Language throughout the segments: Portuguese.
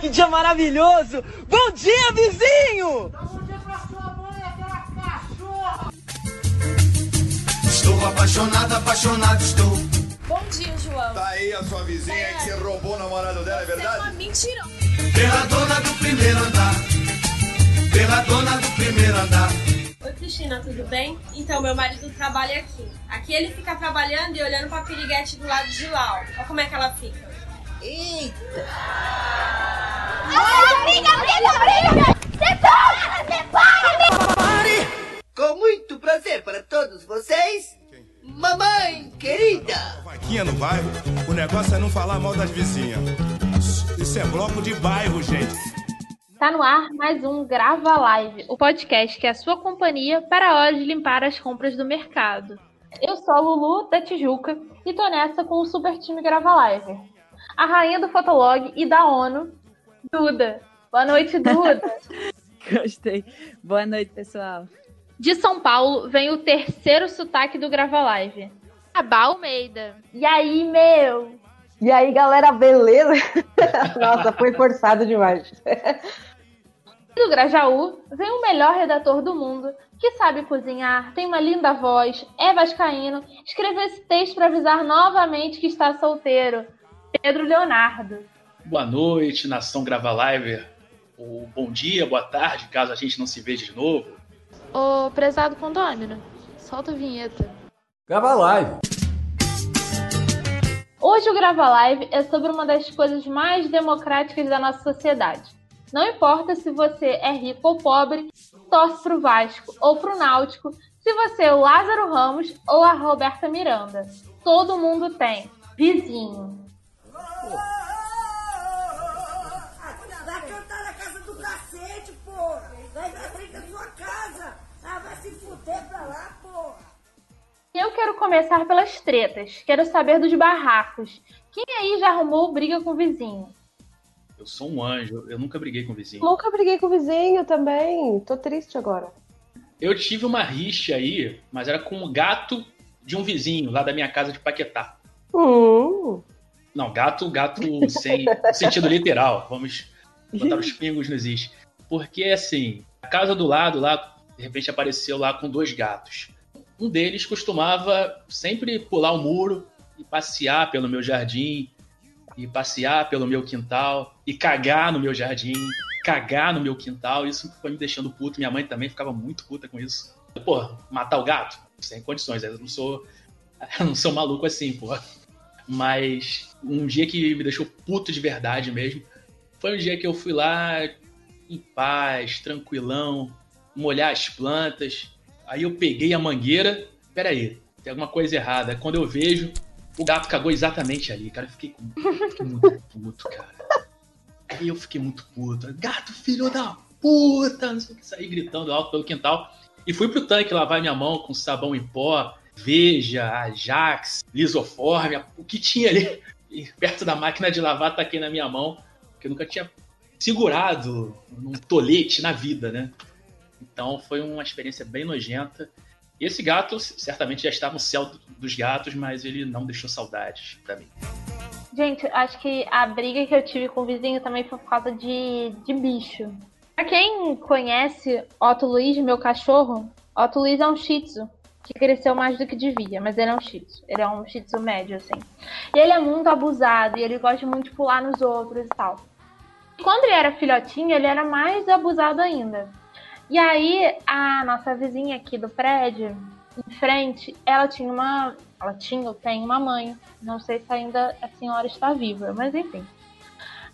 Que dia maravilhoso! Bom dia, vizinho! Bom dia pra sua mãe, aquela cachorra! Estou apaixonado, apaixonado estou. Bom dia, João. Tá aí a sua vizinha que você roubou o namorado dela, é Você é uma verdade? mentira. Pela dona do primeiro andar. Pela dona do primeiro andar. Oi, Cristina, tudo bem? Então, meu marido trabalha aqui. Aqui ele fica trabalhando e olhando pra piriguete do lado de lá. ó. Olha como é que ela fica. Briga, briga, briga! Separa, separa! Com muito prazer para todos vocês, mamãe querida. Vaquinha no bairro, o negócio é não falar mal das vizinhas. Isso é bloco de bairro, gente. Tá no ar mais um Grava Live, o podcast que é a sua companhia para a hora de limpar as compras do mercado. Eu sou a Lulu da Tijuca e tô nessa com o super time Grava Live. A rainha do Fotolog e da ONU, Duda. Boa noite, Duda. Gostei. Boa noite, pessoal. De São Paulo vem o terceiro sotaque do Grava Live. Abá Almeida. E aí, meu? E aí, galera, beleza? Nossa, foi forçado demais. E do Grajaú vem o melhor redator do mundo, que sabe cozinhar, tem uma linda voz, é vascaíno, escreveu esse texto para avisar novamente que está solteiro. Pedro Leonardo. Boa noite, nação Grava Live. Ou bom dia, boa tarde, caso a gente não se veja de novo. Ô, prezado condômino, solta a vinheta. Grava live. Hoje o Grava Live é sobre uma das coisas mais democráticas da nossa sociedade. Não importa se você é rico ou pobre, torce pro Vasco ou pro Náutico, se você é o Lázaro Ramos ou a Roberta Miranda. Todo mundo tem vizinho. Eu quero começar pelas tretas. Quero saber dos barracos. Quem aí já arrumou briga com o vizinho? Eu sou um anjo, eu nunca briguei com o vizinho. Nunca briguei com o vizinho também. Tô triste agora. Eu tive uma rixa aí, mas era com o gato de um vizinho lá da minha casa de Paquetá. Hum. Não, gato, gato sem sentido literal. Vamos botar os pingos nos is. Porque, assim, a casa do lado lá, de repente apareceu lá com dois gatos. Um deles costumava sempre pular o muro e passear pelo meu jardim, e passear pelo meu quintal, e cagar no meu jardim, cagar no meu quintal. Isso foi me deixando puto. Minha mãe também ficava muito puta com isso. Pô, matar o gato? Sem condições. Eu não sou, eu não sou maluco assim, pô. Mas um dia que me deixou puto de verdade mesmo foi um dia que eu fui lá em paz, tranquilão, molhar as plantas. Aí eu peguei a mangueira. Pera aí, tem alguma coisa errada. Quando eu vejo, o gato cagou exatamente ali, cara. Eu fiquei, fiquei muito puto, cara. Aí eu fiquei muito puto. Gato, filho da puta! Não sei o que, saí gritando alto pelo quintal. E fui pro tanque lavar minha mão com sabão em pó, Veja, Ajax, Lisoforme, o que tinha ali e perto da máquina de lavar, taquei na minha mão, que eu nunca tinha segurado um tolete na vida, né? Então foi uma experiência bem nojenta. E esse gato certamente já estava no céu dos gatos, mas ele não deixou saudades pra mim. Gente, acho que a briga que eu tive com o vizinho também foi por causa de, de bicho. Pra quem conhece Otto Luiz, meu cachorro, Otto Luiz é um shih tzu, que cresceu mais do que devia, mas ele é um shih tzu. Ele é um shih tzu médio, assim. E ele é muito abusado, e ele gosta muito de pular nos outros e tal. Quando ele era filhotinho, ele era mais abusado ainda. E aí, a nossa vizinha aqui do prédio, em frente, ela tinha uma. Ela tinha ou tem uma mãe. Não sei se ainda a senhora está viva, mas enfim.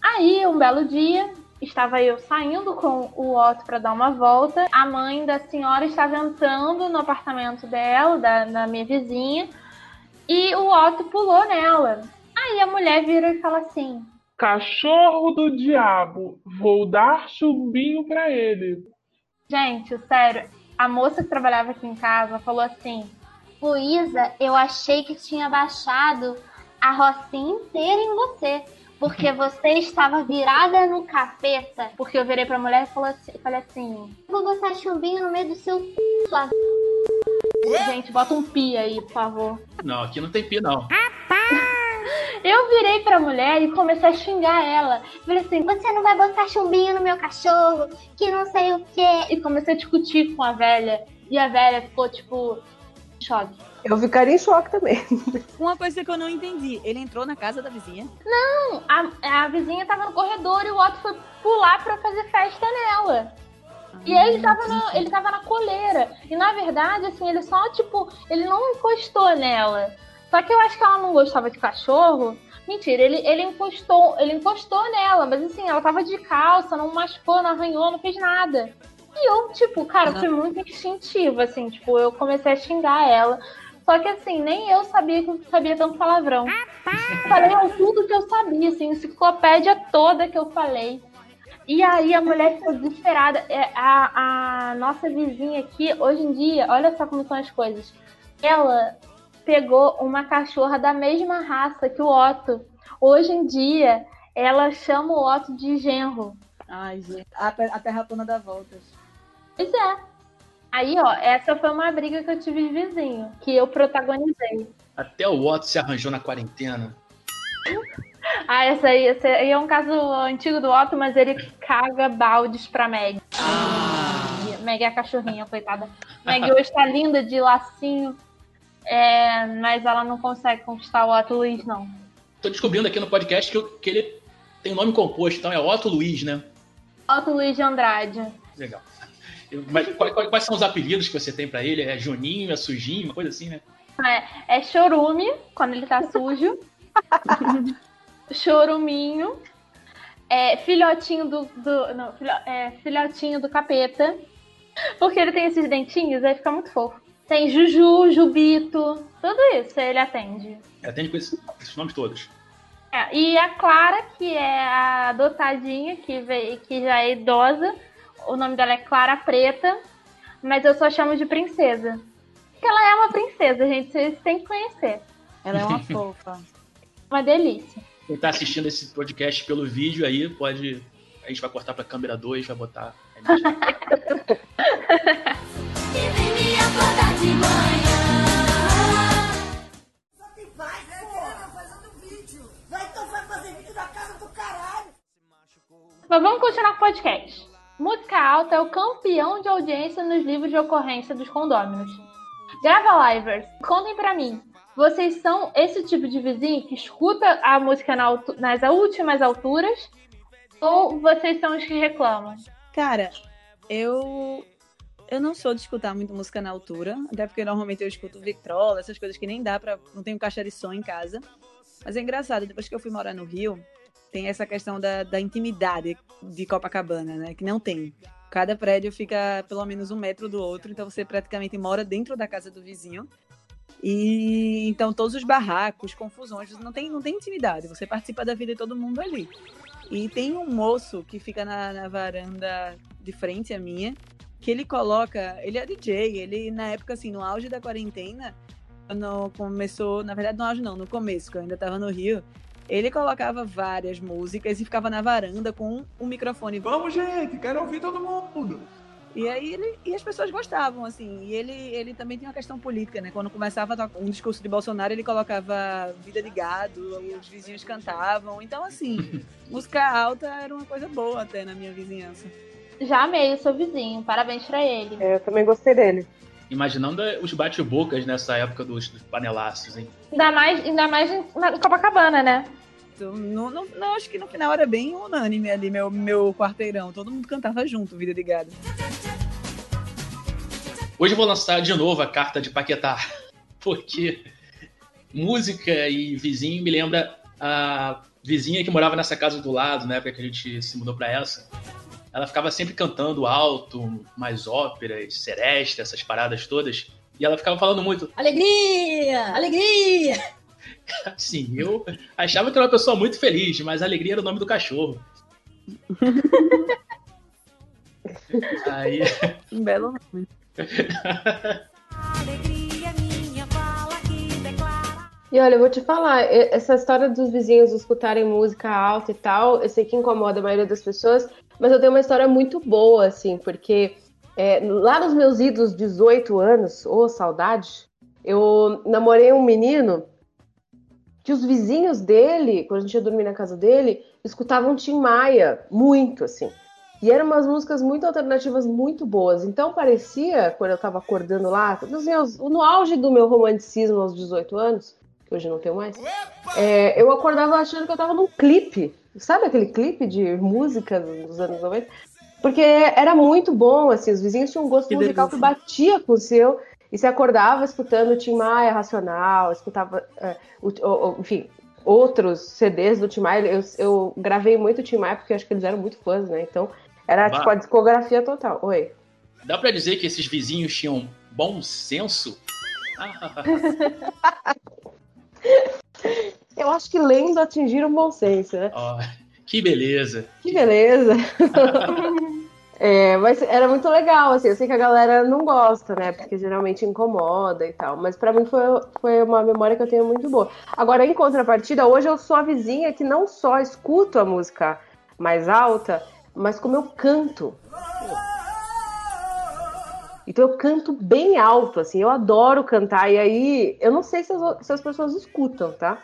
Aí, um belo dia, estava eu saindo com o Otto para dar uma volta. A mãe da senhora estava entrando no apartamento dela, da, da minha vizinha, e o Otto pulou nela. Aí a mulher vira e fala assim: Cachorro do diabo, vou dar chumbinho pra ele. Gente, sério, a moça que trabalhava aqui em casa falou assim: Luísa, eu achei que tinha baixado a rocinha inteira em você. Porque você estava virada no capeta. Porque eu virei pra mulher e falei assim, falei assim: Vou botar chumbinho no meio do seu c... sua Gente, bota um pi aí, por favor. Não, aqui não tem pi, não. Eu virei pra mulher e comecei a xingar ela. Falei assim: você não vai botar chumbinho no meu cachorro, que não sei o quê. E comecei a discutir com a velha. E a velha ficou, tipo, em choque. Eu ficaria em choque também. Uma coisa que eu não entendi, ele entrou na casa da vizinha? Não, a, a vizinha tava no corredor e o Otto foi pular pra fazer festa nela. E ele tava, na, ele tava na coleira. E na verdade, assim, ele só, tipo, ele não encostou nela. Só que eu acho que ela não gostava de cachorro. Mentira, ele, ele encostou, ele encostou nela, mas assim, ela tava de calça, não machucou, não arranhou, não fez nada. E eu, tipo, cara, fui muito instintiva, assim, tipo, eu comecei a xingar ela. Só que assim, nem eu sabia que sabia tanto palavrão. Falei tudo que eu sabia, assim, enciclopédia toda que eu falei. E aí a mulher ficou desesperada. É, a, a nossa vizinha aqui, hoje em dia, olha só como são as coisas. Ela pegou uma cachorra da mesma raça que o Otto. Hoje em dia, ela chama o Otto de genro. Ai, gente. A, a terra plana dá voltas. Pois é. Aí, ó, essa foi uma briga que eu tive de vizinho, que eu protagonizei. Até o Otto se arranjou na quarentena. Ah, essa aí, esse aí é um caso antigo do Otto, mas ele caga baldes pra Meg. Ah. Meg é a cachorrinha, coitada. Meg hoje tá linda de lacinho, é, mas ela não consegue conquistar o Otto Luiz, não. Tô descobrindo aqui no podcast que, eu, que ele tem um nome composto, então é Otto Luiz, né? Otto Luiz de Andrade. Legal. Mas quais, quais, são os apelidos que você tem para ele? É Juninho, é Sujinho, uma coisa assim, né? É, é Chorume, quando ele tá sujo. Choruminho. É, filhotinho do. do não, filho, é, filhotinho do capeta. Porque ele tem esses dentinhos, aí fica muito fofo. Tem Juju, Jubito, tudo isso ele atende. Atende com esses, esses nomes todos. É, e a Clara, que é a adotadinha, que, veio, que já é idosa, o nome dela é Clara Preta, mas eu só chamo de princesa. Porque ela é uma princesa, gente, vocês têm que conhecer. Ela é uma fofa. Uma delícia. Quem tá assistindo esse podcast pelo vídeo aí, pode. A gente vai cortar pra câmera 2, vai botar. Mas vamos continuar com o podcast. Música Alta é o campeão de audiência nos livros de ocorrência dos condôminos. Grava Livers, contem pra mim. Vocês são esse tipo de vizinho que escuta a música na altu nas últimas alturas? Ou vocês são os que reclamam? Cara, eu eu não sou de escutar muito música na altura, até porque normalmente eu escuto Victrola, essas coisas que nem dá para não tenho caixa de som em casa. Mas é engraçado, depois que eu fui morar no Rio, tem essa questão da, da intimidade de Copacabana, né? Que não tem. Cada prédio fica pelo menos um metro do outro, então você praticamente mora dentro da casa do vizinho. E então todos os barracos, confusões, não tem, não tem intimidade, você participa da vida de todo mundo ali. E tem um moço que fica na, na varanda de frente à minha, que ele coloca, ele é DJ, ele na época assim, no auge da quarentena, quando começou, na verdade no auge não, no começo, que eu ainda tava no Rio, ele colocava várias músicas e ficava na varanda com um microfone. Vamos, gente, quero ouvir todo mundo. E aí ele e as pessoas gostavam, assim. E ele, ele também tinha uma questão política, né? Quando começava um discurso de Bolsonaro, ele colocava vida de gado, os vizinhos cantavam. Então, assim, música alta era uma coisa boa até na minha vizinhança. Já amei o seu vizinho, parabéns pra ele. É, eu também gostei dele. Imaginando os bate-bocas nessa época dos, dos panelaços, hein? Ainda mais, ainda mais em Copacabana, né? No, no, não, acho que no final era bem unânime ali, meu, meu quarteirão. Todo mundo cantava junto, Vida de Gado. Hoje eu vou lançar de novo a carta de Paquetá, porque música e vizinho me lembra a vizinha que morava nessa casa do lado, na época que a gente se mudou para essa. Ela ficava sempre cantando alto, mais óperas, seresta, essas paradas todas. E ela ficava falando muito: Alegria! Alegria! Sim, eu achava que era uma pessoa muito feliz, mas alegria era o nome do cachorro. Aí. Um belo nome. E olha, eu vou te falar, essa história dos vizinhos escutarem música alta e tal, eu sei que incomoda a maioria das pessoas, mas eu tenho uma história muito boa, assim, porque é, lá nos meus idos 18 anos, ô oh, saudade, eu namorei um menino que os vizinhos dele, quando a gente ia dormir na casa dele, escutavam Tim Maia, muito, assim. E eram umas músicas muito alternativas, muito boas. Então parecia, quando eu tava acordando lá, assim, no auge do meu romanticismo aos 18 anos, hoje não tenho mais, é, eu acordava achando que eu tava num clipe. Sabe aquele clipe de música dos anos 90? Porque era muito bom, assim, os vizinhos tinham um gosto que musical delícia. que batia com o seu. E se acordava escutando Tim Maia Racional, escutava, é, o, o, enfim, outros CDs do Tim Maia. Eu, eu gravei muito Tim Maia porque acho que eles eram muito fãs, né? Então era bah. tipo a discografia total. Oi. Dá pra dizer que esses vizinhos tinham bom senso? eu acho que lendo atingiram bom senso, né? Oh, que beleza. Que beleza. É, mas era muito legal, assim, eu sei que a galera não gosta, né, porque geralmente incomoda e tal, mas para mim foi, foi uma memória que eu tenho muito boa. Agora, em contrapartida, hoje eu sou a vizinha que não só escuto a música mais alta, mas como eu canto. Então eu canto bem alto, assim, eu adoro cantar, e aí eu não sei se as, se as pessoas escutam, tá?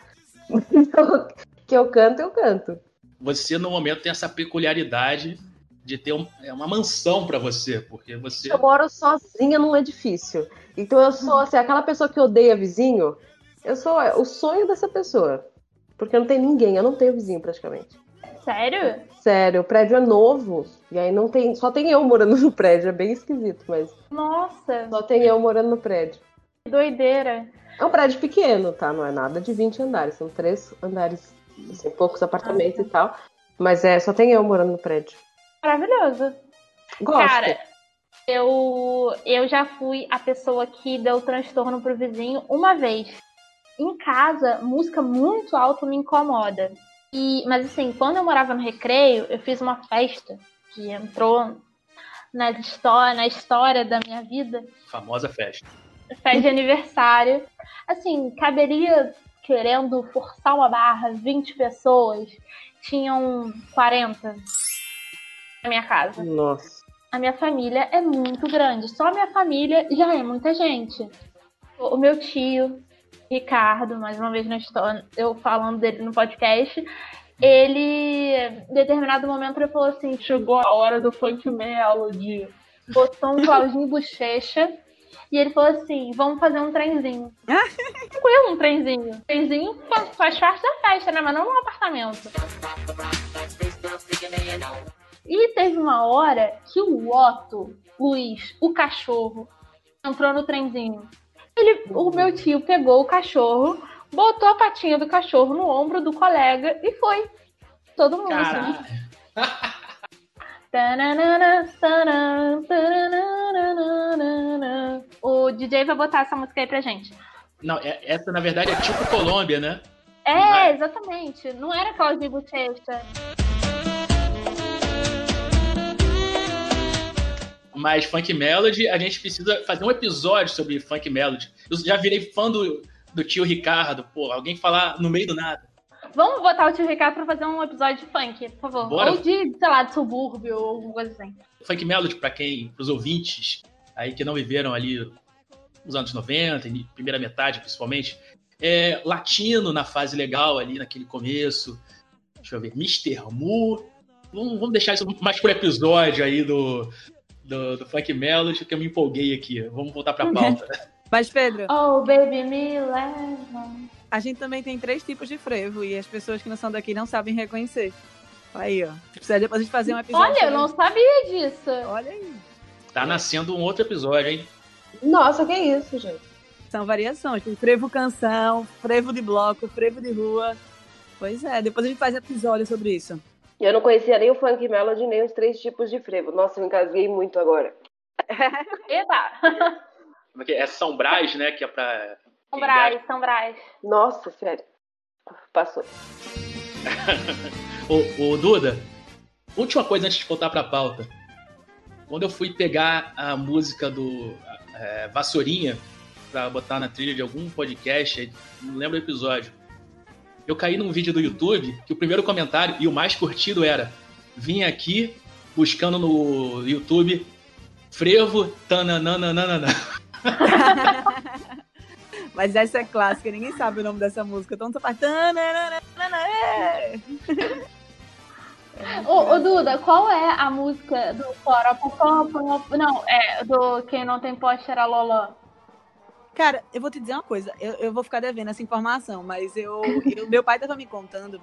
que eu canto, eu canto. Você, no momento, tem essa peculiaridade de ter um, é uma mansão para você, porque você. Eu moro sozinha num edifício. Então eu sou assim, aquela pessoa que odeia vizinho, eu sou o sonho dessa pessoa. Porque não tem ninguém, eu não tenho vizinho praticamente. Sério? Sério, o prédio é novo. E aí não tem. Só tem eu morando no prédio. É bem esquisito, mas. Nossa! Só tem eu morando no prédio. Que doideira. É um prédio pequeno, tá? Não é nada de 20 andares. São três andares, assim, poucos apartamentos ah, e tal. Mas é, só tem eu morando no prédio. Maravilhoso. Gosto. Cara, eu, eu já fui a pessoa que deu transtorno pro vizinho uma vez. Em casa, música muito alta me incomoda. E, mas assim, quando eu morava no recreio, eu fiz uma festa que entrou na história, na história da minha vida. Famosa festa. Festa de aniversário. Assim, caberia, querendo forçar uma barra, 20 pessoas. Tinham 40 na minha casa. Nossa. A minha família é muito grande. Só a minha família já é muita gente. O meu tio, Ricardo, mais uma vez na história, eu falando dele no podcast, ele, em determinado momento, ele falou assim: chegou a hora do funk melody. Botou um Claudinho Bochecha. E ele falou assim: vamos fazer um trenzinho. Tranquilo, um trenzinho. Um trenzinho faz parte da festa, né? Mas não no apartamento. E teve uma hora que o Otto, Luiz, o cachorro, entrou no trenzinho. Ele, o meu tio pegou o cachorro, botou a patinha do cachorro no ombro do colega e foi. Todo mundo assim. O DJ vai botar essa música aí pra gente. Não, é, essa na verdade é tipo Colômbia, né? É, exatamente. Não era aquela de Bochecha. Mas Funk Melody, a gente precisa fazer um episódio sobre Funk Melody. Eu já virei fã do, do tio Ricardo, pô, alguém falar no meio do nada. Vamos botar o tio Ricardo pra fazer um episódio de funk, por favor. Bora. Ou de, sei lá, de subúrbio ou alguma coisa assim. Funk Melody, pra quem, pros ouvintes aí que não viveram ali nos anos 90, primeira metade principalmente, é latino na fase legal ali, naquele começo. Deixa eu ver, Mr. Mu. Vamos, vamos deixar isso mais pro episódio aí do, do, do Funk Melody, que eu me empolguei aqui. Vamos voltar pra pauta. Mas, Pedro. Oh, baby, me leva. A gente também tem três tipos de frevo e as pessoas que não são daqui não sabem reconhecer. Aí, ó. Precisa depois de fazer um episódio. Olha, eu não sabia disso. Olha aí. Tá nascendo um outro episódio, hein? Nossa, que isso, gente. São variações. Tem frevo canção, frevo de bloco, frevo de rua. Pois é, depois a gente faz episódio sobre isso. Eu não conhecia nem o funk melody, nem os três tipos de frevo. Nossa, eu me engasguei muito agora. Eba! É, é São Brás, né? Que é pra. São Brás, São Brás. Nossa, sério. Passou. ô, ô, Duda, última coisa antes de voltar pra pauta. Quando eu fui pegar a música do é, Vassourinha pra botar na trilha de algum podcast, não lembro o episódio eu caí num vídeo do YouTube que o primeiro comentário e o mais curtido era: vim aqui buscando no YouTube frevo tananana. Mas essa é clássica, ninguém sabe o nome dessa música. Então só faz. tananana, Ô, ô, Duda, qual é a música do Poropopó? Não, é do Quem Não Tem Pó Cheira Loló. Cara, eu vou te dizer uma coisa, eu, eu vou ficar devendo essa informação, mas eu, eu- meu pai tava me contando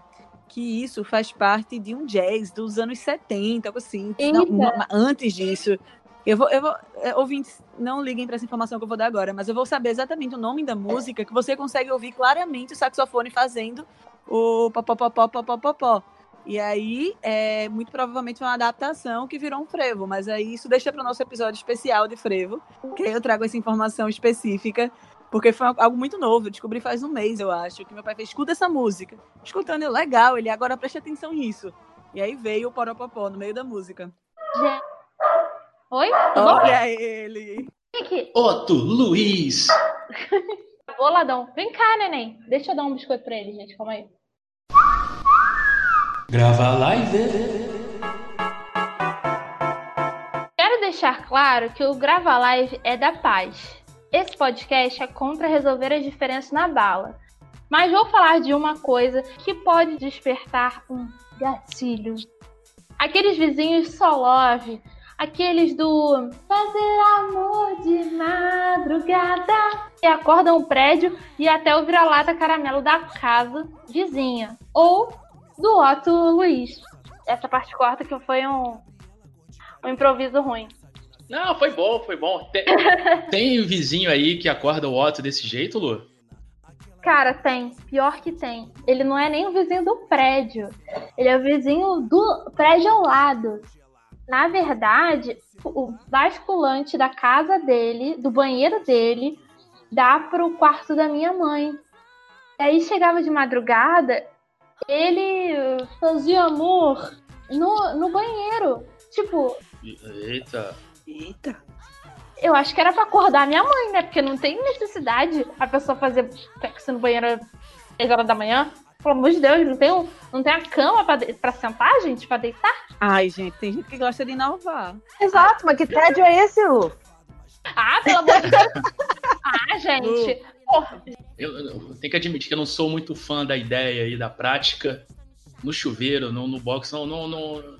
que isso faz parte de um jazz dos anos 70, algo assim. Não, não, antes disso. Eu vou, eu vou, é, ouvintes, não liguem pra essa informação que eu vou dar agora, mas eu vou saber exatamente o nome da música que você consegue ouvir claramente o saxofone fazendo o popopopó, popopopó. E aí, é, muito provavelmente foi uma adaptação que virou um frevo, mas aí isso deixa para o nosso episódio especial de frevo, que aí eu trago essa informação específica, porque foi algo muito novo. Eu descobri faz um mês, eu acho, que meu pai fez, escuta essa música. Escutando, eu, legal, ele agora preste atenção nisso. E aí veio o Poropopó no meio da música. Oi? Tudo bom? Olha ele! Aqui. Otto Luiz. Ô, ladão. Vem cá, neném. Deixa eu dar um biscoito pra ele, gente. Calma aí. Grava live. Quero deixar claro que o Grava Live é da paz. Esse podcast é contra resolver as diferenças na bala. Mas vou falar de uma coisa que pode despertar um gatilho. Aqueles vizinhos só love, aqueles do fazer amor de madrugada que acordam o prédio e até o vira-lata caramelo da casa vizinha. Ou do Otto Luiz. Essa parte corta que foi um, um improviso ruim. Não, foi bom, foi bom. Tem, tem vizinho aí que acorda o Otto desse jeito, Lu? Cara, tem. Pior que tem. Ele não é nem o vizinho do prédio. Ele é o vizinho do prédio ao lado. Na verdade, o basculante da casa dele, do banheiro dele, dá pro quarto da minha mãe. E aí chegava de madrugada, ele fazia amor no, no banheiro. Tipo, Eita. Eita. eu acho que era pra acordar minha mãe, né? Porque não tem necessidade a pessoa fazer sexo no banheiro às 6 horas da manhã. Pelo amor de Deus, não tem, um- não tem a cama pra, de- pra sentar, gente, pra deitar? Ai, gente, tem gente que gosta de inovar. Exato, mas que tédio é esse, Lu? Ah, pelo amor de Deus. Ah, gente. Porra. Eu, eu tenho que admitir que eu não sou muito fã da ideia e da prática no chuveiro, no, no box, não, não, não-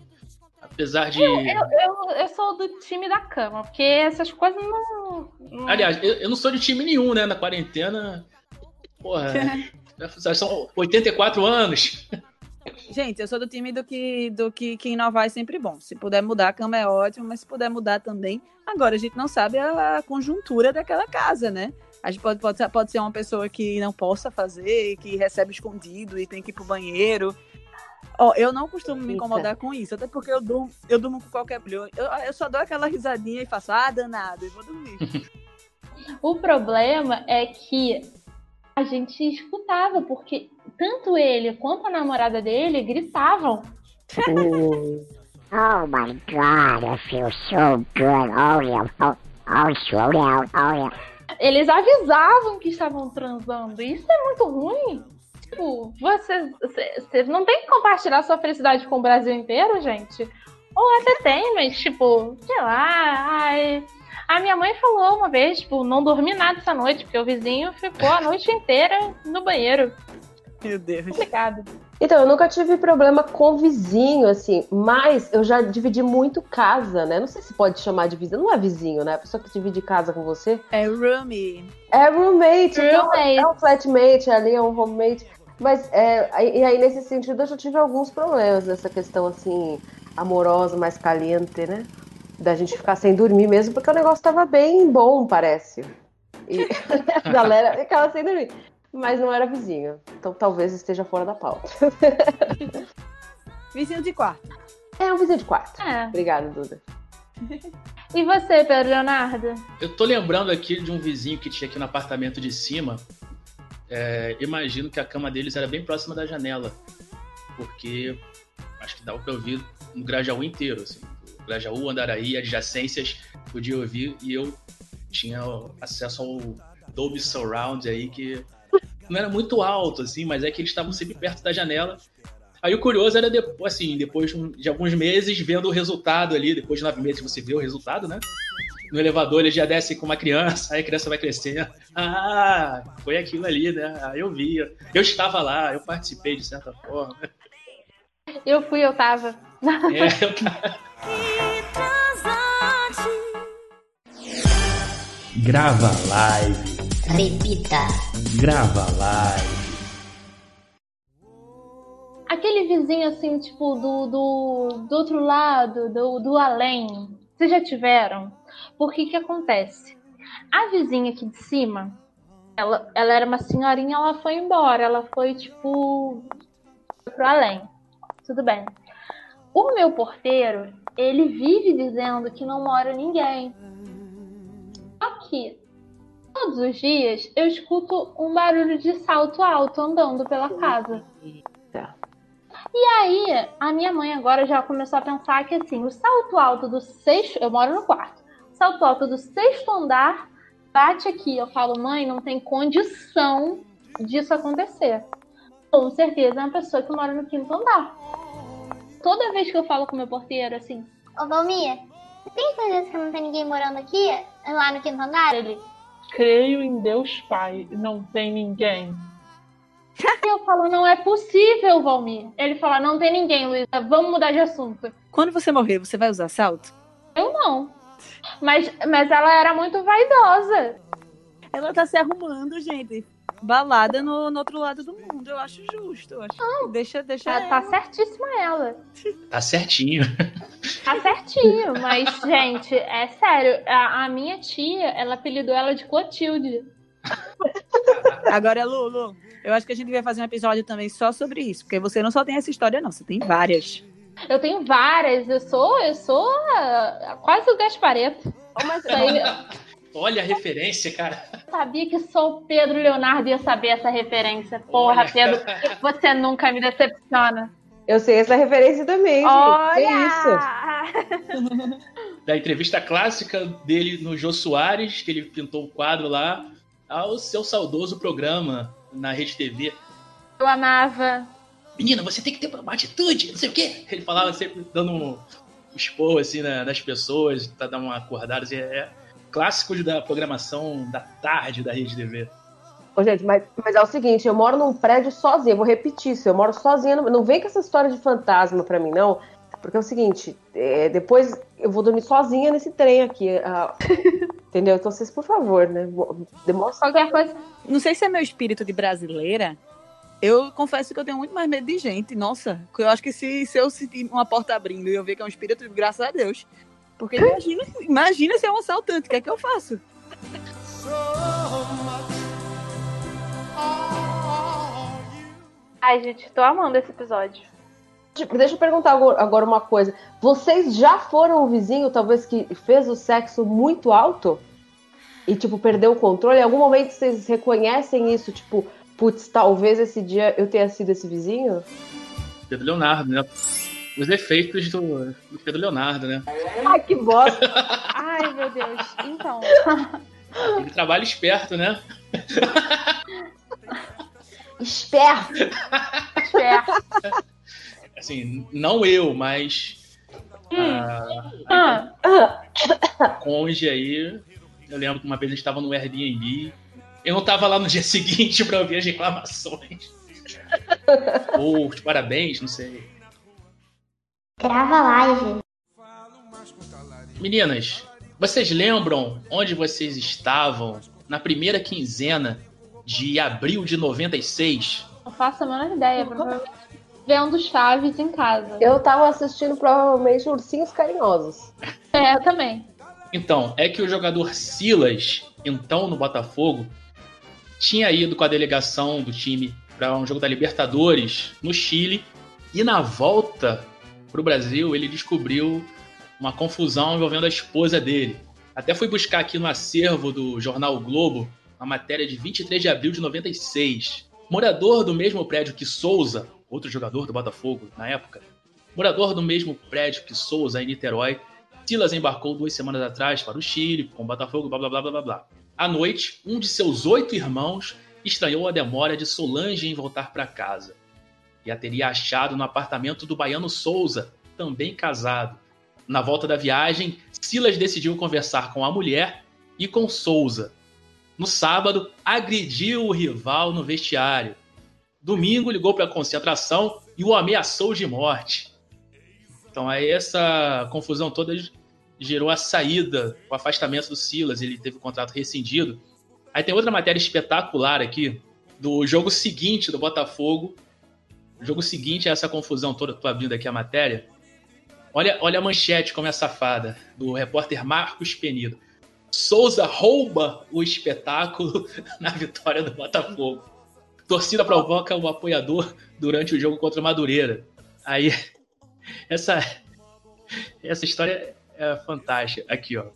Apesar de. Eu, eu, eu, eu sou do time da cama, porque essas coisas não. não- Aliás, eu, eu não sou de time nenhum, né? Na quarentena. Porra. são 84 anos. Gente, eu sou do time do que, do que, que inovar é sempre bom. Se puder mudar, a cama é ótimo, mas se puder mudar também. Agora, a gente não sabe a conjuntura daquela casa, né? A gente pode, pode, ser, pode ser uma pessoa que não possa fazer, que recebe escondido e tem que ir pro banheiro. Ó, eu não costumo me incomodar com isso, até porque eu durmo, eu durmo com qualquer brilho. Eu, eu só dou aquela risadinha e faço, ah, danado, e vou dormir. O problema é que a gente escutava, porque tanto ele quanto a namorada dele gritavam. Oh my god, I feel so good. Oh yeah, oh, oh slow down, oh yeah. Eles avisavam que estavam transando. Isso é muito ruim. Tipo, você, você, você não tem que compartilhar sua felicidade com o Brasil inteiro, gente. Ou até tem, mas, tipo, sei lá. Ai, a minha mãe falou uma vez, tipo, não dormi nada essa noite, porque o vizinho ficou a noite inteira no banheiro. Meu Deus. Complicado. Então, eu nunca tive problema com vizinho, assim, mas eu já dividi muito casa, né? Não sei se pode chamar de vizinho. Não é vizinho, né? A pessoa que divide casa com você. É roomie. É roommate, então Roommate. é um flatmate ali, é um homemate. Mas, é, e aí, nesse sentido, eu já tive alguns problemas nessa questão, assim, amorosa, mais caliente, né? Da gente ficar sem dormir mesmo, porque o negócio tava bem bom, parece. E a galera ficava sem dormir. Mas não era vizinho. Então talvez esteja fora da pauta. Vizinho de quarto. É um vizinho de quarto. É. Obrigada, Duda. E você, Pedro Leonardo? Eu tô lembrando aqui de um vizinho que tinha aqui no apartamento de cima. É, imagino que a cama deles era bem próxima da janela. Porque acho que dava pra ouvir no Grajaú inteiro. Assim. O Grajaú, Andaraí, adjacências, podia ouvir. E eu tinha acesso ao Dolby Surround aí, que não era muito alto, assim, mas é que eles estavam sempre perto da janela. Aí o curioso era depois, assim, depois de alguns meses, vendo o resultado ali, depois de nove meses você vê o resultado, né? no elevador eles já descem com uma criança, aí a criança vai crescendo. Ah, foi aquilo ali, né? Ah, eu vi. Eu estava lá, eu participei de certa forma. Eu fui, eu tava. É, eu tava. Grava live. Repita. Grava live. Aquele vizinho assim, tipo, do, do, do outro lado, do, do além. Vocês já tiveram? Porque que acontece? A vizinha aqui de cima, ela, ela era uma senhorinha, ela foi embora. Ela foi, tipo, pro além. Tudo bem. O meu porteiro, ele vive dizendo que não mora ninguém. Aqui, todos os dias, eu escuto um barulho de salto alto andando pela casa. E aí, a minha mãe agora já começou a pensar que assim, o salto alto do sexto. Eu moro no quarto. O salto alto do sexto andar bate aqui. Eu falo, mãe, não tem condição disso acontecer. Com certeza é uma pessoa que mora no quinto andar. Toda vez que eu falo com meu porteiro, assim, Ô, Valmir, tem certeza que não tem ninguém morando aqui? Lá no quinto andar? ele. Creio em Deus Pai, não tem ninguém. E eu falo, não é possível, Valmir. Ele fala, não tem ninguém, Luísa, vamos mudar de assunto. Quando você morrer, você vai usar salto? Eu não. Mas, mas ela era muito vaidosa. Ela tá se arrumando, gente. Balada no, no outro lado do mundo. Eu acho justo. Eu acho que deixa, deixa. Ela tá certíssima ela. Tá certinho. Tá certinho, mas, gente, é sério. A, a minha tia, ela apelidou ela de Clotilde. Agora, Lulu, eu acho que a gente vai fazer um episódio também só sobre isso. Porque você não só tem essa história, não. Você tem várias. Eu tenho várias. Eu sou, eu sou ah, quase o Gaspareto. Olha a referência, cara. eu sabia que só o Pedro Leonardo ia saber essa referência. Porra, Olha. Pedro, você nunca me decepciona. Eu sei essa referência também, gente. Olha! Isso? Da entrevista clássica dele no Jô Soares, que ele pintou o quadro lá, ao seu saudoso programa na Rede TV. Eu amava. Menina, você tem que ter uma atitude, não sei o quê. Ele falava sempre dando um expor assim na- nas pessoas, pra dar uma acordada. Assim, é clássico da programação da tarde da Rede TV. Ô, gente, mas, mas é o seguinte, eu moro num prédio sozinha, vou repetir isso, eu moro sozinha, não, não vem com essa história de fantasma pra mim, não. Porque é o seguinte, é, depois eu vou dormir sozinha nesse trem aqui. ah, entendeu? Então vocês, por favor, né? Demonstra qualquer coisa. Não sei se é meu espírito de brasileira. Eu confesso que eu tenho muito mais medo de gente. Nossa, eu acho que se, se eu sentir uma porta abrindo e eu ver que é um espírito, graças a Deus. Porque imagina, imagina se é um assaltante, o que é que eu faço? Ai, gente, tô amando esse episódio. Tipo, Deixa eu perguntar agora uma coisa. Vocês já foram o vizinho, talvez, que fez o sexo muito alto? E, tipo, perdeu o controle? Em algum momento vocês reconhecem isso? Tipo, putz, talvez esse dia eu tenha sido esse vizinho? Pedro Leonardo, né? Os efeitos do, do Pedro Leonardo, né? Ai, que bosta! Ai, meu Deus. Então. Ele trabalha esperto, né? Esperto! Esperto. Assim, não eu, mas a, Ah, a conge aí. Eu lembro que uma vez eu estava no Airbnb. Eu não estava lá no dia seguinte para ouvir as reclamações. Ou os parabéns, não sei. Grava live. Meninas, vocês lembram onde vocês estavam na primeira quinzena de abril de 96? não faço a menor ideia. Provavelmente vendo Chaves em casa. Eu tava assistindo provavelmente Ursinhos Carinhosos. É, eu também. Então, é que o jogador Silas, então no Botafogo, tinha ido com a delegação do time para um jogo da Libertadores no Chile e na volta pro Brasil ele descobriu uma confusão envolvendo a esposa dele. Até fui buscar aqui no acervo do jornal o Globo uma matéria de 23 de abril de 96. Morador do mesmo prédio que Souza, outro jogador do Botafogo na época, morador do mesmo prédio que Souza em Niterói, Silas embarcou duas semanas atrás para o Chile com o Botafogo, blá blá blá blá blá. À noite, um de seus oito irmãos estranhou a demora de Solange em voltar para casa e a teria achado no apartamento do baiano Souza, também casado. Na volta da viagem, Silas decidiu conversar com a mulher e com Souza. No sábado, agrediu o rival no vestiário. Domingo, ligou para a concentração e o ameaçou de morte. Então, aí essa confusão toda gerou a saída, o afastamento do Silas. Ele teve o contrato rescindido. Aí tem outra matéria espetacular aqui do jogo seguinte do Botafogo. O jogo seguinte é essa confusão toda. Tô abrindo aqui a matéria. Olha, olha a manchete como é safada, do repórter Marcos Penido. Souza rouba o espetáculo na vitória do Botafogo. Torcida provoca o apoiador durante o jogo contra o Madureira. Aí, essa, essa história é fantástica. Aqui, ó.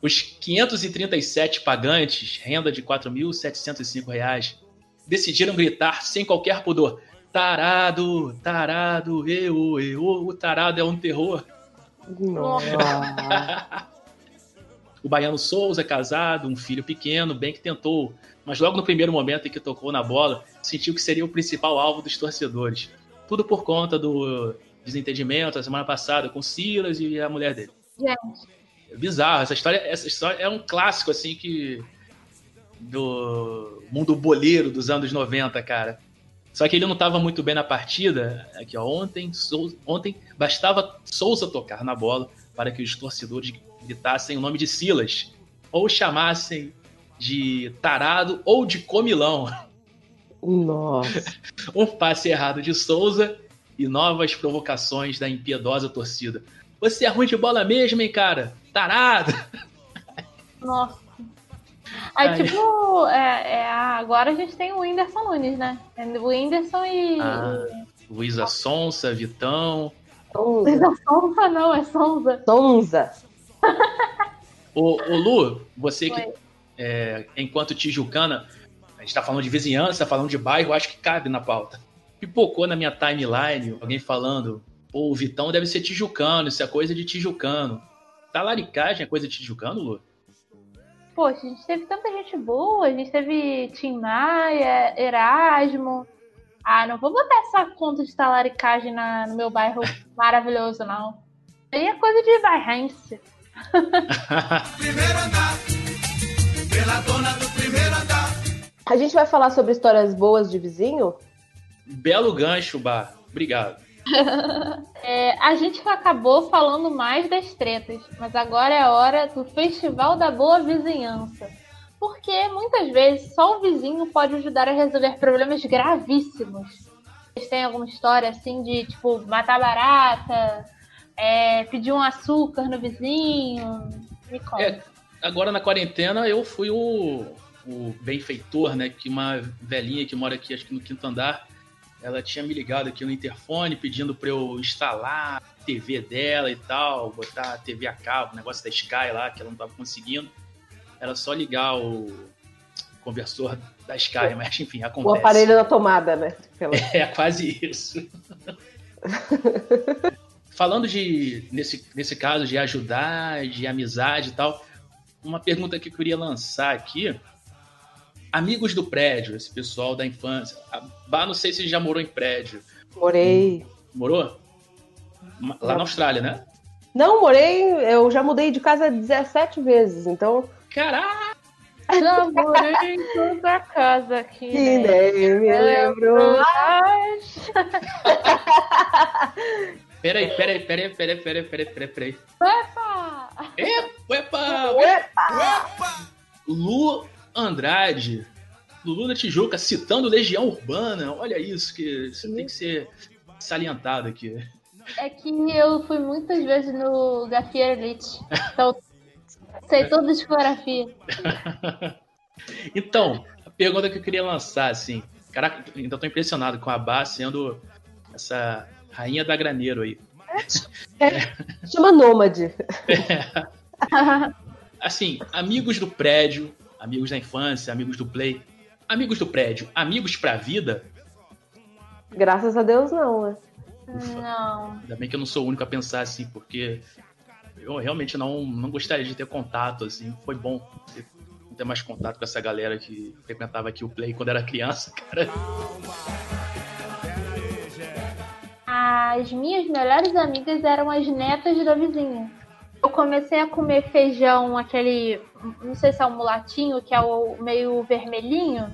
Os 537 pagantes, renda de R$ 4.705, decidiram gritar sem qualquer pudor: Tarado, tarado, eu, eu, o tarado é um terror. o baiano Souza é casado, um filho pequeno, bem que tentou, mas logo no primeiro momento em que tocou na bola, sentiu que seria o principal alvo dos torcedores. Tudo por conta do desentendimento da semana passada com Silas e a mulher dele. Gente. É bizarro, essa história, essa história é um clássico assim que do mundo boleiro dos anos 90, cara. Só que ele não estava muito bem na partida. Aqui, ó, ontem, Souza, ontem bastava Souza tocar na bola para que os torcedores gritassem o nome de Silas ou chamassem de tarado ou de comilão. Nossa. um passe errado de Souza e novas provocações da impiedosa torcida. Você é ruim de bola mesmo, hein, cara? Tarado! Nossa. Aí, Aí. tipo, é, é, agora a gente tem o Whindersson Nunes, né? O Whindersson e. Ah, Luísa Sonsa, Vitão. Luísa Sonsa não, é Sonza. Sonza. Ô, ô Lu, você Foi. que, é, enquanto tijucana, a gente tá falando de vizinhança, falando de bairro, acho que cabe na pauta. Pipocou na minha timeline alguém falando, pô, o Vitão deve ser tijucano, isso é coisa de tijucano. Talaricagem é coisa de tijucano, Lu? Poxa, a gente teve tanta gente boa, a gente teve Tim Maia, Erasmo. Ah, não vou botar essa conta de talaricagem na, no meu bairro maravilhoso, não. Aí é coisa de bairrense. Primeiro andar, pela dona do primeiro andar. A gente vai falar sobre histórias boas de vizinho? Belo gancho, Bar. Obrigado. é, a gente acabou falando mais das tretas, mas agora é a hora do Festival da Boa Vizinhança. Porque muitas vezes só o vizinho pode ajudar a resolver problemas gravíssimos. Vocês têm alguma história assim de tipo matar barata, é, pedir um açúcar no vizinho? Me conta. É, agora na quarentena eu fui o, o benfeitor, né? Que uma velhinha que mora aqui, acho que no quinto andar, ela tinha me ligado aqui no interfone pedindo para eu instalar a TV dela e tal, botar a TV a cabo, o negócio da Sky lá, que ela não estava conseguindo. Era só ligar o conversor da Sky, mas enfim, acontece. O aparelho da tomada, né? Pela... É, quase isso. Falando de, nesse, nesse caso, de ajudar, de amizade e tal, uma pergunta que eu queria lançar aqui amigos do prédio, esse pessoal da infância. Bah, não sei se já morou em prédio. Morei. Morou? Lá na Austrália, né? Não, morei. Eu já mudei de casa 17 vezes, então. Caraca! Já morei em toda a casa aqui. Que né? nem me lembro. Peraí, peraí, peraí, peraí, peraí, peraí, peraí, peraí. Epa! Epa! Epa! Epa! Lu Andrade, Lulu da Tijuca, citando Legião Urbana. Olha isso, que isso tem que ser salientado aqui. É que eu fui muitas vezes no Gafieira Elite. Então, sei toda a discografia. então, a pergunta que eu queria lançar, assim. Caraca, ainda tô impressionado com a Bá sendo essa rainha da graneiro aí. É, é. Chama Nômade. É. Assim, amigos do prédio, amigos da infância, amigos do play, amigos do prédio, amigos pra vida? Graças a Deus, não, né? Não. Ainda bem que eu não sou o único a pensar assim, porque eu realmente não, não gostaria de ter contato, assim. Foi bom ter, ter mais contato com essa galera que frequentava aqui o Play quando era criança, cara. As minhas melhores amigas eram as netas da vizinha. eu comecei a comer feijão, aquele, não sei se é um mulatinho, que é o meio vermelhinho,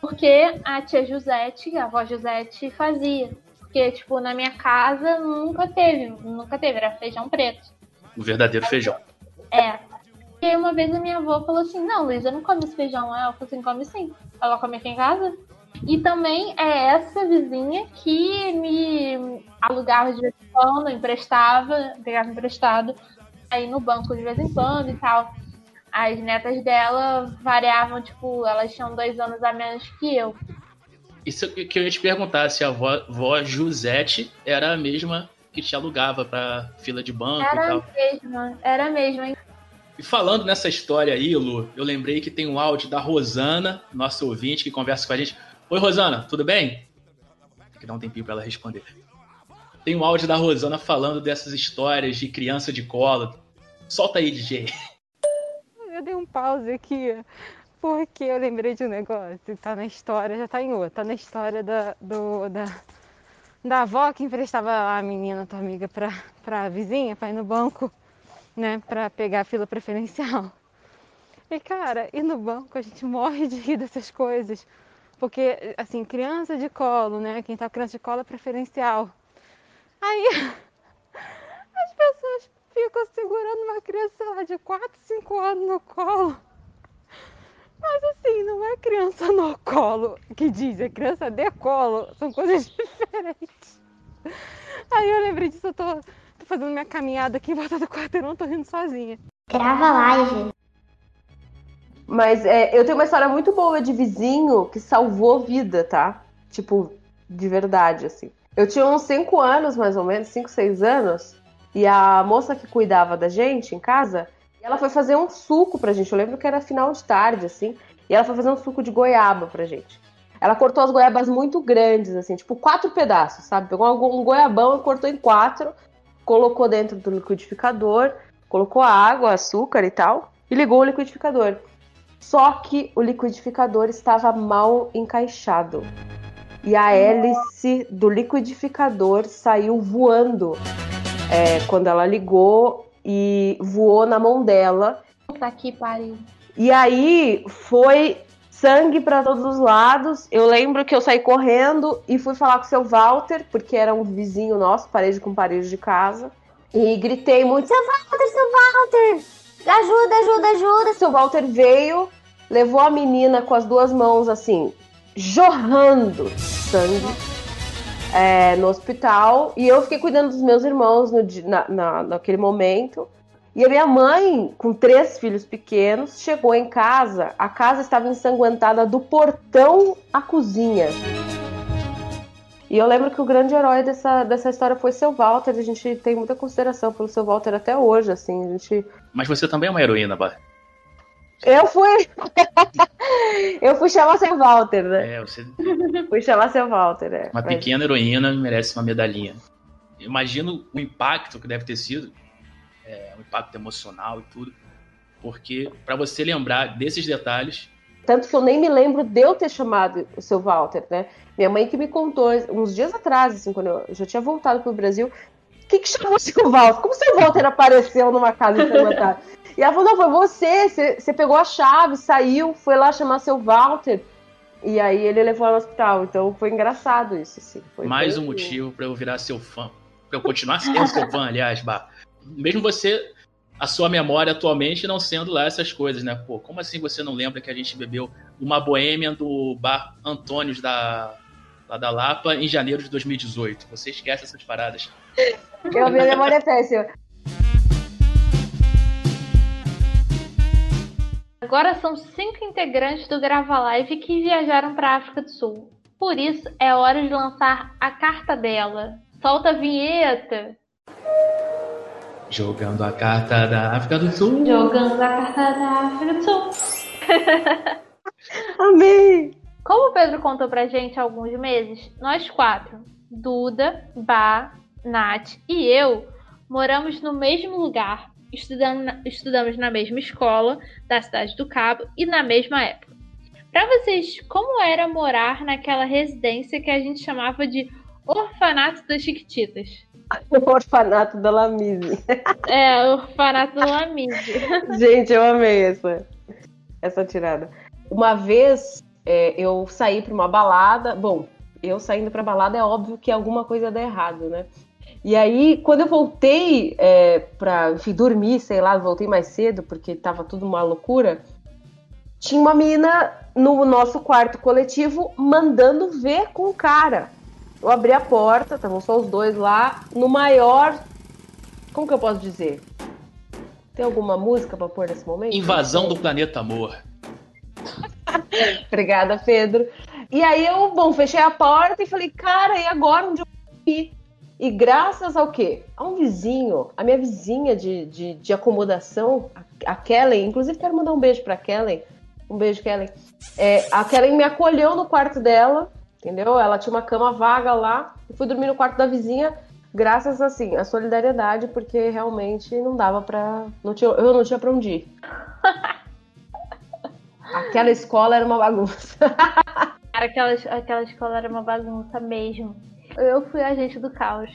porque a tia Josete, a avó Josete fazia. Porque, tipo, na minha casa nunca teve, nunca teve, era feijão preto. O verdadeiro feijão. É. E aí uma vez a minha avó falou assim, não, Luísa, não come esse feijão. Ela falou assim, come sim. Ela come aqui em casa. E também é essa vizinha que me alugava de vez em quando, emprestava, pegava emprestado, aí no banco de vez em quando e tal. As netas dela variavam, tipo, elas tinham dois anos a menos que eu. Isso que eu ia te perguntar, se a avó, avó Josete era a mesma que te alugava pra fila de banco e Era tal. a mesma, era a mesma. E falando nessa história aí, Lu, eu lembrei que tem um áudio da Rosana, nossa ouvinte, que conversa com a gente. Oi, Rosana, tudo bem? Tem que dar um tempinho pra ela responder. Tem um áudio da Rosana falando dessas histórias de criança de colo. Solta aí, DJ. Eu dei um pause aqui porque eu lembrei de um negócio. Tá na história, já tá em outra. Tá na história da, do, da, da avó que emprestava a menina, tua amiga, pra, pra vizinha, pra ir no banco, né? Pra pegar a fila preferencial. E, cara, ir no banco a gente morre de rir dessas coisas. Porque, assim, criança de colo, né? Quem tá criança de colo é preferencial. Aí as pessoas ficam segurando uma criança lá de 4, 5 anos no colo. Mas assim, não é criança no colo que diz, é criança de colo. São coisas diferentes. Aí eu lembrei disso, eu tô, tô fazendo minha caminhada aqui em volta do quarteirão, tô rindo sozinha. Grava live. Mas é, eu tenho uma história muito boa de vizinho que salvou vida, tá? Tipo, de verdade, assim. Eu tinha uns 5 anos, mais ou menos, 5, 6 anos, e a moça que cuidava da gente em casa, ela foi fazer um suco pra gente. Eu lembro que era final de tarde, assim, e ela foi fazer um suco de goiaba pra gente. Ela cortou as goiabas muito grandes, assim, tipo quatro pedaços, sabe? Pegou um goiabão e cortou em quatro, colocou dentro do liquidificador, colocou água, açúcar e tal, e ligou o liquidificador. Só que o liquidificador estava mal encaixado. E a hélice do liquidificador saiu voando é, quando ela ligou e voou na mão dela. Puta que pariu. E aí foi sangue para todos os lados. Eu lembro que eu saí correndo e fui falar com o seu Walter, porque era um vizinho nosso, parede com parede de casa. E gritei muito: Seu Walter, seu Walter! Ajuda, ajuda, ajuda! Seu Walter veio, levou a menina com as duas mãos assim, jorrando sangue. é, no hospital e eu fiquei cuidando dos meus irmãos no na, na- naquele momento. E a minha mãe, com três filhos pequenos, chegou em casa. A casa estava ensanguentada do portão à cozinha. E eu lembro que o grande herói dessa, dessa história foi seu Walter. A gente tem muita consideração pelo seu Walter até hoje, assim. A gente Mas você também é uma heroína, Bar. Eu fui. eu fui chamar seu Walter, né? É, você Fui chamar seu Walter, né? Uma Mas- pequena heroína merece uma medalhinha. Eu imagino o impacto que deve ter sido, é, um impacto emocional e tudo, porque para você lembrar desses detalhes, Tanto que eu nem me lembro de eu ter chamado o seu Walter, né? Minha mãe que me contou uns dias atrás, assim, quando eu já tinha voltado pro Brasil, o que, que chamou o seu Walter? Como o seu Walter apareceu numa casa ensanguentada? E ela falou, não, foi você, você, você pegou a chave, saiu, foi lá chamar seu Walter. E aí ele levou ela no hospital. Então foi engraçado isso, assim. Foi mais bem- um motivo para eu virar seu fã, para eu continuar sendo seu fã, aliás, Bar. Mesmo você, a sua memória atualmente não sendo lá essas coisas, né? Pô, como assim você não lembra que a gente bebeu uma boêmia do bar Antônios da lá da Lapa em janeiro de 2018? Você esquece essas paradas. Eu, minha memória é péssima. Agora são cinco integrantes do Grava Live que viajaram para a África do Sul. Por isso, é hora de lançar a carta dela. Solta a vinheta! Jogando a carta da África do Sul. Jogando a carta da África do Sul. Amém! Como o Pedro contou pra gente há alguns meses, nós quatro, Duda, Bá, Nath e eu, moramos no mesmo lugar, estudando na- estudamos na mesma escola da cidade do Cabo e na mesma época. Pra vocês, como era morar naquela residência que a gente chamava de Orfanato das Chiquititas? O orfanato da Lamise. É, o orfanato da Lamise. Gente, eu amei essa, essa tirada. Uma vez é, eu saí para uma balada. Bom, eu saindo para balada é óbvio que alguma coisa dá errado, né? E aí, quando eu voltei é, pra, enfim, dormir, sei lá, voltei mais cedo, porque tava tudo uma loucura, tinha uma menina no nosso quarto coletivo mandando ver com o cara. Eu abri a porta, estavam só os dois lá, no maior. Como que eu posso dizer? Tem alguma música pra pôr nesse momento? Invasão do planeta amor. Obrigada, Pedro. E aí eu, bom, fechei a porta e falei, cara, e agora onde eu vou ir? E graças ao quê? A um vizinho, a minha vizinha de, de, de acomodação, a, Kellen, inclusive quero mandar um beijo pra Kellen. Um beijo, Kellen. É, a Kellen me acolheu no quarto dela, entendeu? Ela tinha uma cama vaga lá, e fui dormir no quarto da vizinha, graças assim, à solidariedade, porque realmente não dava pra. Não tinha, eu não tinha pra onde ir. Aquela escola era uma bagunça. Cara, aquela, aquela escola era uma bagunça mesmo. Eu fui agente do caos.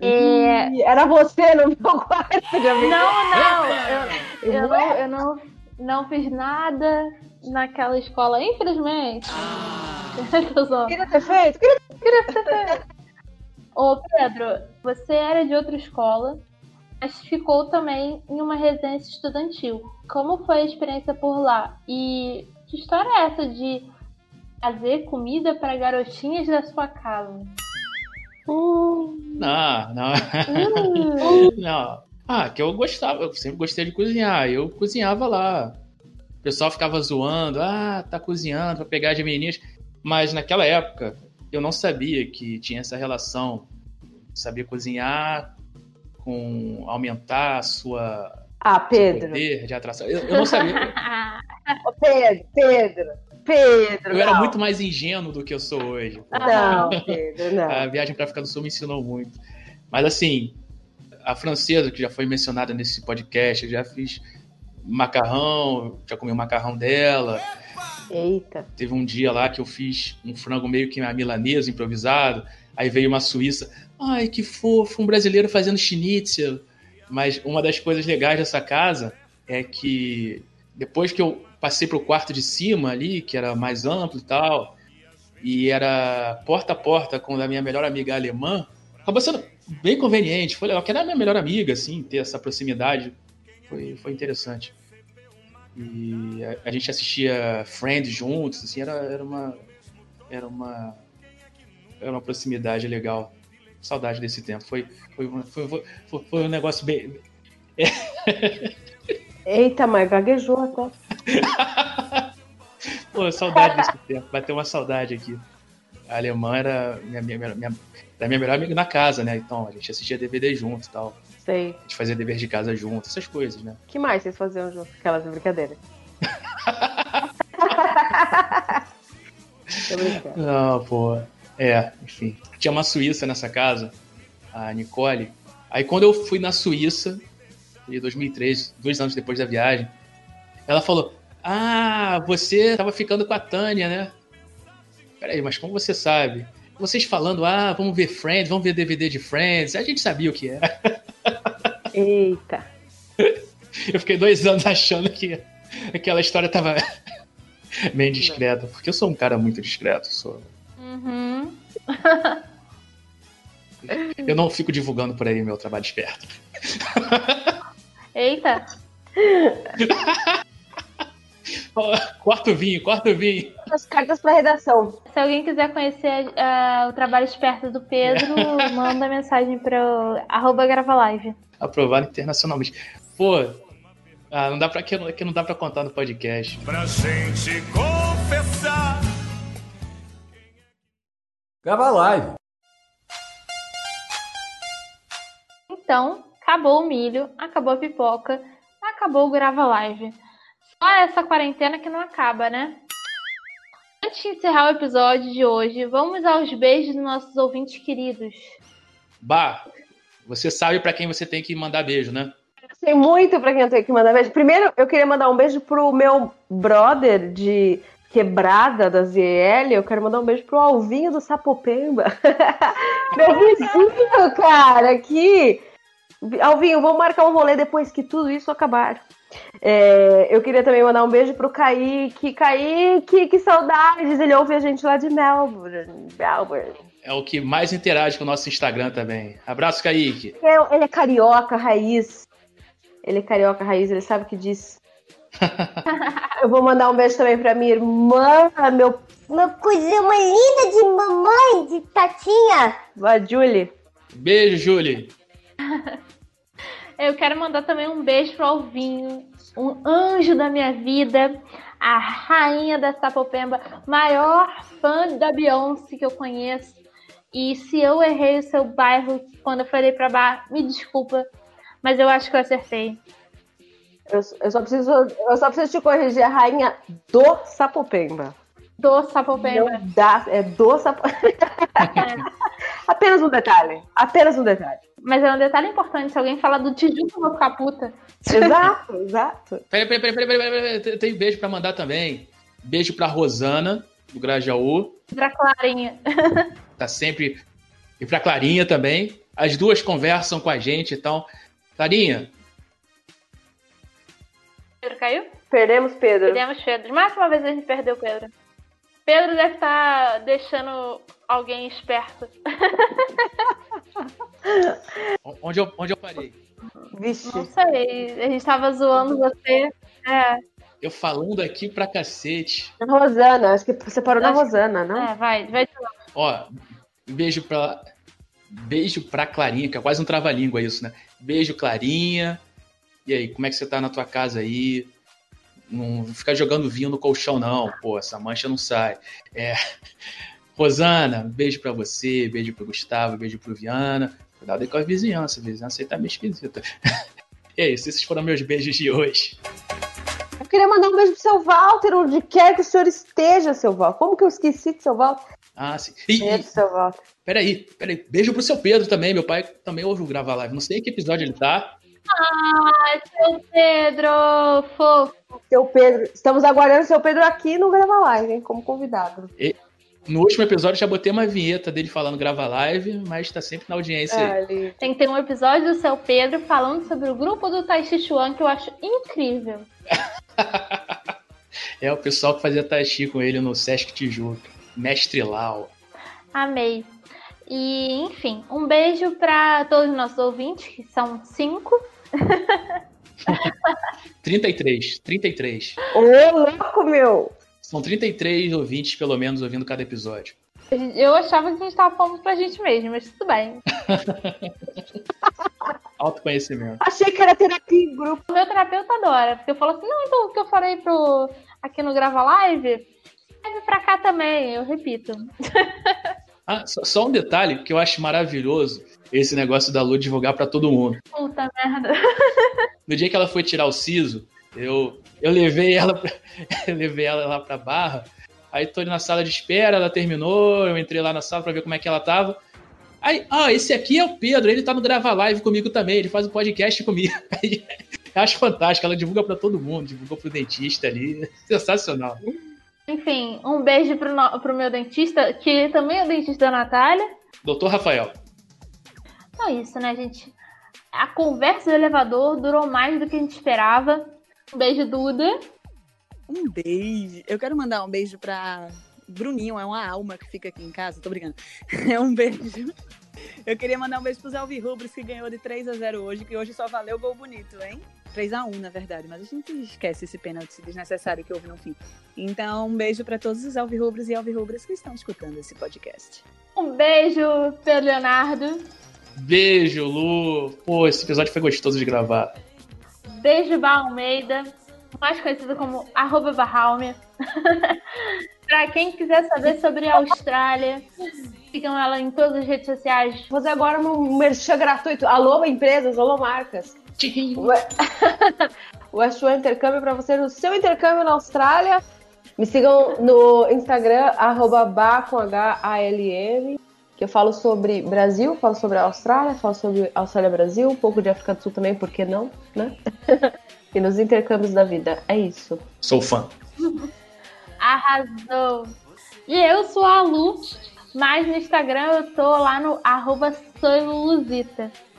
É... Era você no meu quarto, já vi. Não, não. Eu, eu, não, eu não, não fiz nada naquela escola, infelizmente. Queria ter feito? Queria, queria ter feito. Ô, Pedro, você era de outra escola, mas ficou também em uma residência estudantil. Como foi a experiência por lá? E que história é essa de fazer comida para garotinhas da sua casa? Não, não. Uh. não. Ah, que eu gostava, eu sempre gostei de cozinhar. Eu cozinhava lá. O pessoal ficava zoando, ah, tá cozinhando pra pegar as meninas. Mas naquela época, eu não sabia que tinha essa relação. Sabia cozinhar com aumentar a sua. Ah, Pedro. poder de atração. Eu, eu não sabia. Pedro, Pedro. Pedro. Eu não. era muito mais ingênuo do que eu sou hoje. Não, Pedro, não. A viagem para África do Sul me ensinou muito. Mas assim, a francesa, que já foi mencionada nesse podcast, eu já fiz macarrão, já comi o macarrão dela. Eita. Teve um dia lá que eu fiz um frango meio que milanesa, improvisado. Aí veio uma suíça. Ai, que fofo, um brasileiro fazendo schnitzel. Mas uma das coisas legais dessa casa é que depois que eu passei pro quarto de cima ali, que era mais amplo e tal, e era porta a porta com a minha melhor amiga alemã, acabou sendo bem conveniente, foi legal, que era a minha melhor amiga, assim, ter essa proximidade, foi, foi interessante. E a, a gente assistia Friends juntos, assim, era, era uma era uma era uma proximidade legal. Saudade desse tempo. Foi, foi, foi, foi, foi um negócio bem. Eita, mas gaguejou até. Pô, saudade desse tempo. Bateu uma saudade aqui. A alemã era minha, minha, minha, era minha melhor amiga na casa, né? Então a gente assistia DVD junto e tal. Sei. A gente fazia dever de casa junto, essas coisas, né? que mais vocês faziam junto? Aquelas brincadeiras. Não, pô. É, enfim. Tinha uma suíça nessa casa, a Nicole. Aí quando eu fui na Suíça, em 2013, dois anos depois da viagem, ela falou: Ah, você tava ficando com a Tânia, né? Peraí, mas como você sabe? Vocês falando, ah, vamos ver Friends, vamos ver DVD de Friends. A gente sabia o que era. Eita. Eu fiquei dois anos achando que aquela história tava bem discreta, porque eu sou um cara muito discreto. Sou... Uhum. Eu não fico divulgando por aí meu trabalho esperto. Eita. corta o vinho, corta o vinho. As cartas para redação. Se alguém quiser conhecer uh, o trabalho esperto do Pedro, manda mensagem para arroba grava live. Aprovado internacionalmente. Pô, ah, não dá pra, que, que não dá pra contar no podcast. Pra gente confessar. Grava live. Então, acabou o milho, acabou a pipoca, acabou o grava live. Só essa quarentena que não acaba, né? Antes de encerrar o episódio de hoje, vamos aos beijos dos nossos ouvintes queridos. Bah, você sabe para quem você tem que mandar beijo, né? Eu sei muito para quem eu tenho que mandar beijo. Primeiro, eu queria mandar um beijo pro meu brother de quebrada da ZL, eu quero mandar um beijo pro Alvinho do Sapopemba. Meu vizinho, cara, aqui. Alvinho, vamos marcar um rolê depois que tudo isso acabar. É, eu queria também mandar um beijo pro Kaique. Kaique, que saudades! Ele ouve a gente lá de Melbourne. Melbourne. É o que mais interage com o nosso Instagram também. Abraço, Kaique. É, Ele é carioca raiz. Ele é carioca raiz, ele sabe o que diz. eu vou mandar um beijo também pra minha irmã, meu, meu coisinha uma linda de mamãe, de tatinha. Vai, Julie. Beijo, Julie. Eu quero mandar também um beijo pro Alvinho, um anjo da minha vida, a rainha da Sapopemba, maior fã da Beyoncé que eu conheço. E se eu errei o seu bairro quando eu falei pra bar, me desculpa, mas eu acho que eu acertei. Eu, eu só preciso, eu só preciso te corrigir, a rainha do Sapopemba. Do Sapopemba. Não dá, é do Sapopemba. Apenas um detalhe. Apenas um detalhe. Mas é um detalhe importante, se alguém falar do Tijuca, eu vou ficar puta. Exato, exato. Peraí, peraí, peraí, peraí, peraí, peraí. Tem beijo pra mandar também. Beijo pra Rosana, do Grajaú. Pra Clarinha. Tá sempre. E pra Clarinha também. As duas conversam com a gente, então. Clarinha, Pedro caiu? Perdemos Pedro. Perdemos Pedro. Mais uma vez a gente perdeu Pedro. Pedro deve estar deixando alguém esperto. onde eu, onde eu parei? Vixe. Não sei. A gente tava zoando você. É. Eu falando aqui pra cacete. Rosana, acho que você parou na Acho que- Rosana, não? É, vai, vai de novo. Ó, beijo pra. Beijo pra Clarinha, que é quase um trava-língua isso, né? Beijo, Clarinha. E aí, como é que você tá na tua casa aí? Não ficar jogando vinho no colchão, não. Pô, essa mancha não sai. É. Rosana, beijo pra você, beijo pro Gustavo, beijo pro Viana. Cuidado aí com a vizinhança, a vizinhança aí tá meio esquisita. E é isso, esses foram meus beijos de hoje. Eu queria mandar um beijo pro seu Walter, onde quer que o senhor esteja, seu Walter. Como que eu esqueci do seu Walter? Ah, sim. E, Beijo, seu Walter. Peraí, peraí. Beijo pro seu Pedro também. Meu pai também ouve gravar live. Não sei em que episódio ele tá. Ai, seu Pedro, fofo. Seu Pedro. Estamos aguardando seu Pedro aqui no Grava Live, hein, como convidado. E no último episódio já botei uma vinheta dele falando grava live, mas tá sempre na audiência É, aí. Tem que ter um episódio do seu Pedro falando sobre o grupo do Tai Chi Chuan que eu acho incrível. É o pessoal que fazia tai chi com ele no Sesc Tijuca. Mestre Lau. Amei. E, enfim, um beijo para todos os nossos ouvintes, que são cinco. 33, 33. Ô, louco, meu! São 33 ouvintes, pelo menos, ouvindo cada episódio. Eu achava que a gente tava falando pra gente mesmo, mas tudo bem. Autoconhecimento. Achei que era terapia em grupo. O meu terapeuta adora, porque eu falo assim, não, então o que eu falei pro aqui no Grava Live, leve pra cá também, eu repito. Ah, só, só um detalhe que eu acho maravilhoso esse negócio da Lu divulgar pra todo mundo. Puta merda. No dia que ela foi tirar o siso, eu, eu levei ela pra, eu levei ela lá pra barra. Aí tô ali na sala de espera, ela terminou, eu entrei lá na sala pra ver como é que ela tava. Aí, ah, esse aqui é o Pedro, ele tá no Grava Live comigo também, ele faz um podcast comigo. Aí, eu acho fantástico, ela divulga pra todo mundo, divulgou pro dentista ali, sensacional. Enfim, um beijo pro, no- pro meu dentista, que também é o dentista da Natália. Doutor Rafael. Então é isso, né, gente? A conversa do elevador durou mais do que a gente esperava. Um beijo, Duda. Um beijo. Eu quero mandar um beijo pra Bruninho, é uma alma que fica aqui em casa, tô brincando. É um beijo. Eu queria mandar um beijo pros Alvirrubros que ganhou de 3 a 0 hoje, que hoje só valeu gol bonito, hein? 3 a 1 na verdade, mas a gente esquece esse pênalti desnecessário que houve no fim. Então, um beijo pra todos os Alvirrubros e Alvirrubras que estão escutando esse podcast. Um beijo, Pedro Leonardo. Beijo, Lu. Pô, esse episódio foi gostoso de gravar. Beijo, Bar Almeida, mais conhecido como arroba Barralme. pra quem quiser saber sobre a Austrália, sigam ela em todas as redes sociais. Vou fazer agora um merchan gratuito. Alô, empresas, alô, marcas. O One Intercâmbio para você no seu intercâmbio na Austrália. Me sigam no Instagram, arroba ba com H-A-L-M, eu falo sobre Brasil, falo sobre a Austrália, falo sobre Austrália Brasil, um pouco de África do Sul também, por que não, né? e nos intercâmbios da vida. É isso. Sou fã. Arrasou. E eu sou a Lu, mas no Instagram eu tô lá no arroba.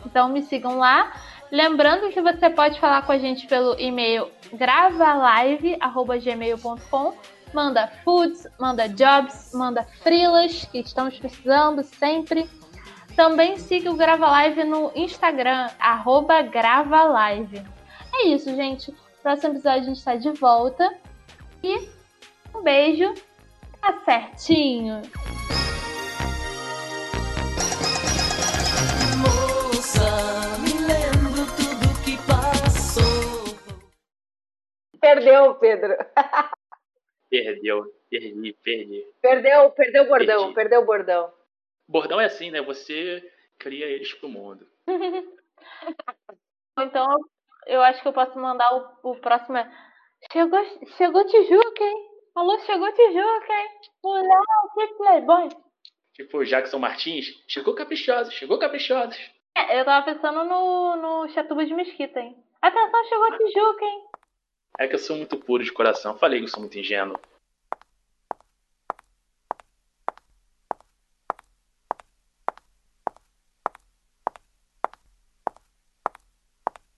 Então me sigam lá. Lembrando que você pode falar com a gente pelo e-mail gravalive.gmail.com Manda foods, manda jobs, manda frilas, que estamos precisando sempre. Também siga o Grava Live no Instagram, arroba gravalive. É isso, gente. Próximo episódio a gente está de volta. E um beijo. Tá certinho. Moça, me lembro tudo que passou. Perdeu, Pedro. Perdeu, perdi, perdi. Perdeu, perdeu o bordão, Perdi. perdeu o bordão. Bordão é assim, né? Você cria eles pro mundo. Então eu acho que eu posso mandar o, o próximo. é, Chegou, chegou Tijuca, hein? Alô, chegou Tijuca, hein? Mulher, que playboy. Tipo, Jackson Martins, chegou caprichosos, chegou caprichosos. É, eu tava pensando no, no Chatuba de Mesquita, hein? Atenção, chegou Tijuca, hein? É que eu sou muito puro de coração. Falei que eu sou muito ingênuo.